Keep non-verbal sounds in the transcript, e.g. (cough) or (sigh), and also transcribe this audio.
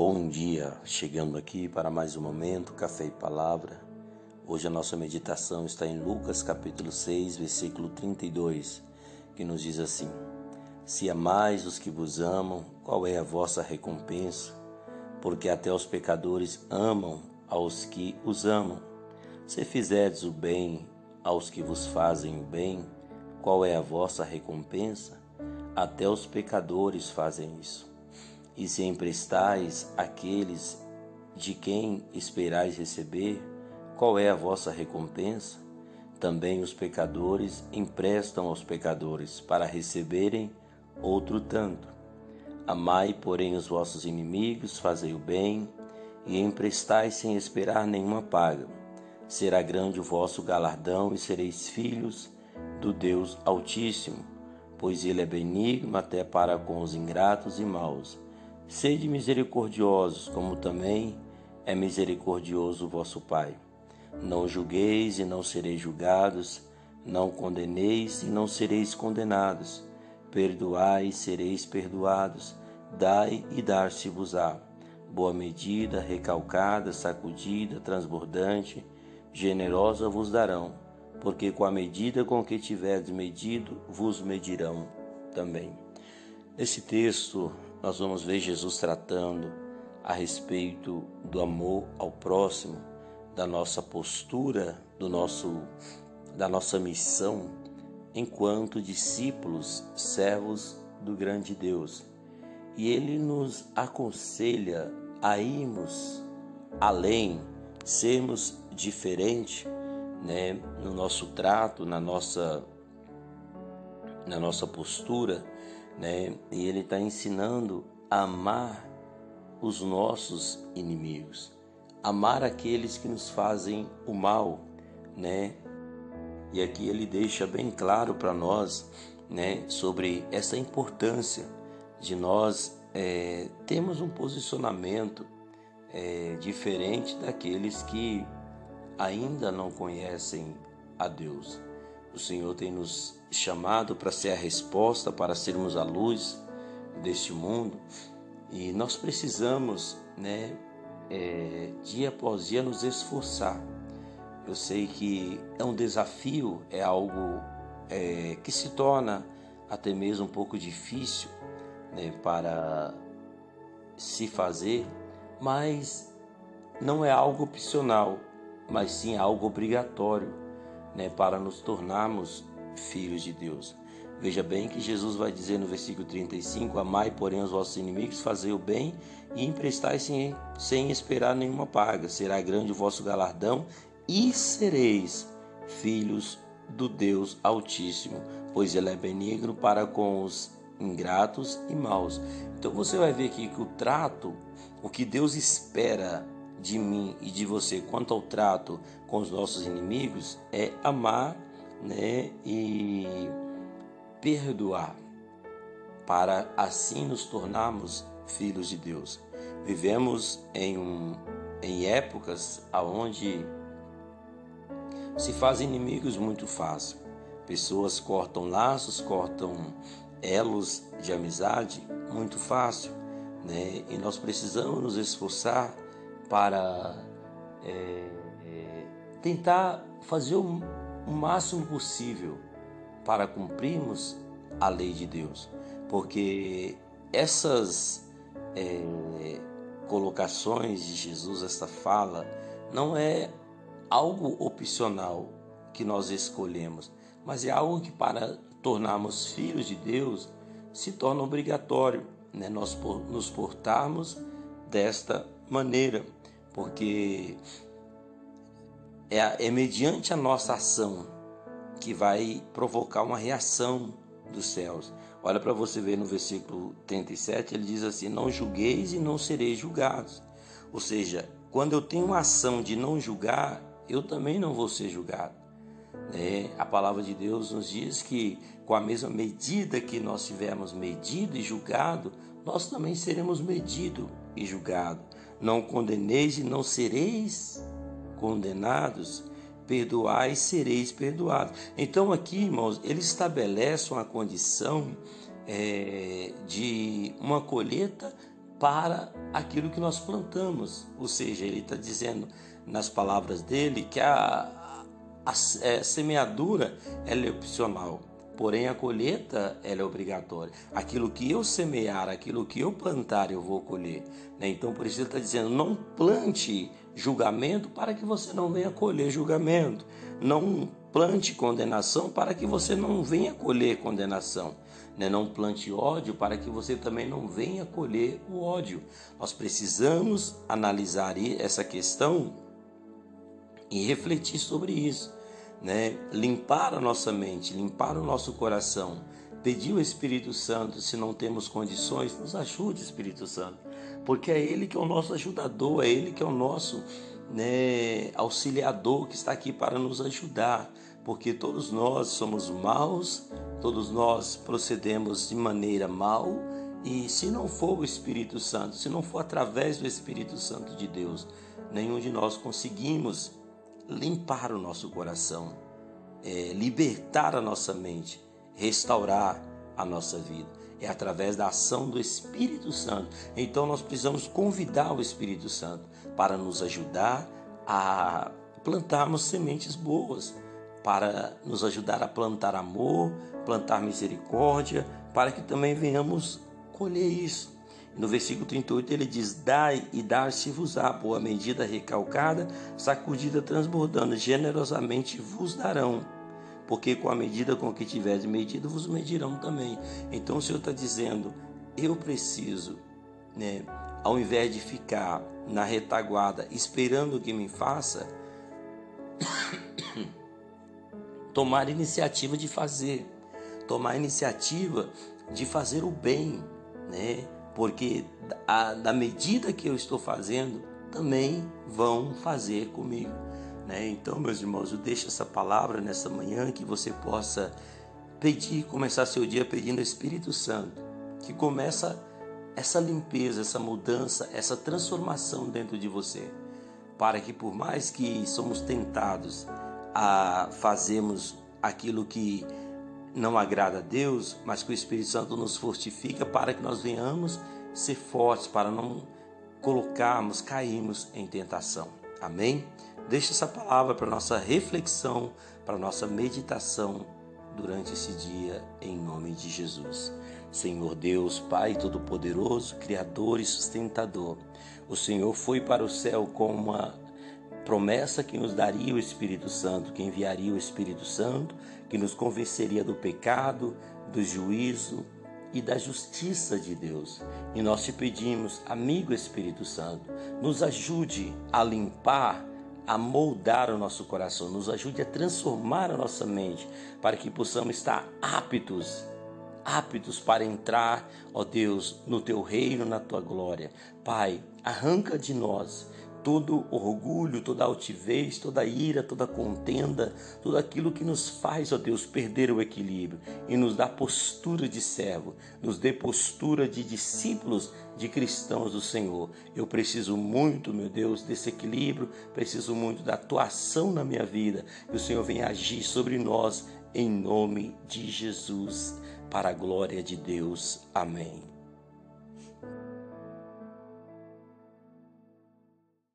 Bom dia, chegando aqui para mais um momento, Café e Palavra. Hoje a nossa meditação está em Lucas capítulo 6, versículo 32, que nos diz assim: Se amais os que vos amam, qual é a vossa recompensa? Porque até os pecadores amam aos que os amam. Se fizerdes o bem aos que vos fazem o bem, qual é a vossa recompensa? Até os pecadores fazem isso. E se emprestais àqueles de quem esperais receber, qual é a vossa recompensa? Também os pecadores emprestam aos pecadores para receberem outro tanto. Amai, porém, os vossos inimigos, fazei o bem e emprestai sem esperar nenhuma paga. Será grande o vosso galardão e sereis filhos do Deus Altíssimo, pois ele é benigno até para com os ingratos e maus Sede misericordiosos, como também é misericordioso o vosso Pai. Não julgueis e não sereis julgados, não condeneis e não sereis condenados. Perdoai e sereis perdoados, dai e dar-se-vos-á. Boa medida, recalcada, sacudida, transbordante, generosa vos darão, porque com a medida com que tiverdes medido, vos medirão também. Nesse texto, nós vamos ver Jesus tratando a respeito do amor ao próximo, da nossa postura, do nosso da nossa missão enquanto discípulos, servos do grande Deus. E ele nos aconselha a irmos além, sermos diferentes, né, no nosso trato, na nossa na nossa postura, né? E ele está ensinando a amar os nossos inimigos, amar aqueles que nos fazem o mal, né? E aqui ele deixa bem claro para nós, né, sobre essa importância de nós é, termos um posicionamento é, diferente daqueles que ainda não conhecem a Deus. O Senhor tem nos chamado para ser a resposta, para sermos a luz deste mundo e nós precisamos, né, é, dia após dia, nos esforçar. Eu sei que é um desafio, é algo é, que se torna até mesmo um pouco difícil né, para se fazer, mas não é algo opcional, mas sim algo obrigatório né, para nos tornarmos filhos de Deus. Veja bem que Jesus vai dizer no versículo 35: Amai, porém, os vossos inimigos, fazei o bem e emprestai sem, sem esperar nenhuma paga. Será grande o vosso galardão e sereis filhos do Deus Altíssimo, pois Ele é benigno para com os ingratos e maus. Então você vai ver aqui que o trato, o que Deus espera de mim e de você quanto ao trato com os nossos inimigos é amar né, e perdoar, para assim nos tornarmos filhos de Deus. Vivemos em, um, em épocas onde se fazem inimigos muito fácil. Pessoas cortam laços, cortam elos de amizade muito fácil, né? E nós precisamos nos esforçar para é, é, tentar fazer um, o máximo possível para cumprirmos a lei de Deus, porque essas é, colocações de Jesus, essa fala, não é algo opcional que nós escolhemos, mas é algo que para tornarmos filhos de Deus se torna obrigatório, né? nós nos portarmos desta maneira, porque é, é mediante a nossa ação que vai provocar uma reação dos céus. Olha para você ver no versículo 37, ele diz assim: Não julgueis e não sereis julgados. Ou seja, quando eu tenho uma ação de não julgar, eu também não vou ser julgado. Né? A palavra de Deus nos diz que com a mesma medida que nós tivermos medido e julgado, nós também seremos medido e julgado. Não condeneis e não sereis condenados, perdoai, sereis perdoados. Então, aqui, irmãos, ele estabelece uma condição é, de uma colheita para aquilo que nós plantamos. Ou seja, ele está dizendo nas palavras dele que a, a, a, é, semeadura é opcional, porém a colheita ela é obrigatória. Aquilo que eu semear, aquilo que eu plantar, eu vou colher. Né? Então, por isso ele está dizendo: não plante julgamento para que você não venha colher julgamento. Não plante condenação para que você não venha colher condenação. Né? Não plante ódio para que você também não venha colher o ódio. Nós precisamos analisar essa questão e refletir sobre isso. Né? Limpar a nossa mente, limpar o nosso coração. Pedir o Espírito Santo, se não temos condições, nos ajude, Espírito Santo, porque é Ele que é o nosso ajudador, é Ele que é o nosso né, auxiliador que está aqui para nos ajudar, porque todos nós somos maus, todos nós procedemos de maneira mal, e se não for o Espírito Santo, se não for através do Espírito Santo de Deus, nenhum de nós conseguimos limpar o nosso coração, é, libertar a nossa mente, restaurar a nossa vida. É através da ação do Espírito Santo. Então nós precisamos convidar o Espírito Santo para nos ajudar a plantarmos sementes boas, para nos ajudar a plantar amor, plantar misericórdia, para que também venhamos colher isso. No versículo 38 ele diz: Dai e dar-se-vos-á, boa medida recalcada, sacudida transbordando, generosamente vos darão. Porque com a medida com que tiveres medido, vos medirão também. Então o Senhor está dizendo: Eu preciso né, ao invés de ficar na retaguarda esperando que me faça, (coughs) tomar iniciativa de fazer, tomar iniciativa de fazer o bem, né? Porque a, da medida que eu estou fazendo, também vão fazer comigo, né? Então, meus irmãos, eu deixo essa palavra nessa manhã que você possa pedir, começar seu dia pedindo ao Espírito Santo, que começa essa limpeza, essa mudança, essa transformação dentro de você, para que por mais que somos tentados a fazermos aquilo que não agrada a Deus, mas que o Espírito Santo nos fortifica para que nós venhamos ser fortes, para não colocarmos, cairmos em tentação. Amém? Deixe essa palavra para nossa reflexão, para nossa meditação durante esse dia, em nome de Jesus. Senhor Deus, Pai Todo-Poderoso, Criador e Sustentador, o Senhor foi para o céu com uma promessa que nos daria o Espírito Santo, que enviaria o Espírito Santo, que nos convenceria do pecado, do juízo e da justiça de Deus. E nós te pedimos, amigo Espírito Santo, nos ajude a limpar a moldar o nosso coração, nos ajude a transformar a nossa mente, para que possamos estar aptos, aptos para entrar, ó Deus, no teu reino, na tua glória. Pai, arranca de nós todo orgulho, toda altivez, toda ira, toda contenda, tudo aquilo que nos faz, ó Deus, perder o equilíbrio e nos dá postura de servo, nos dê postura de discípulos de cristãos do Senhor. Eu preciso muito, meu Deus, desse equilíbrio, preciso muito da atuação na minha vida, que o Senhor venha agir sobre nós em nome de Jesus, para a glória de Deus. Amém.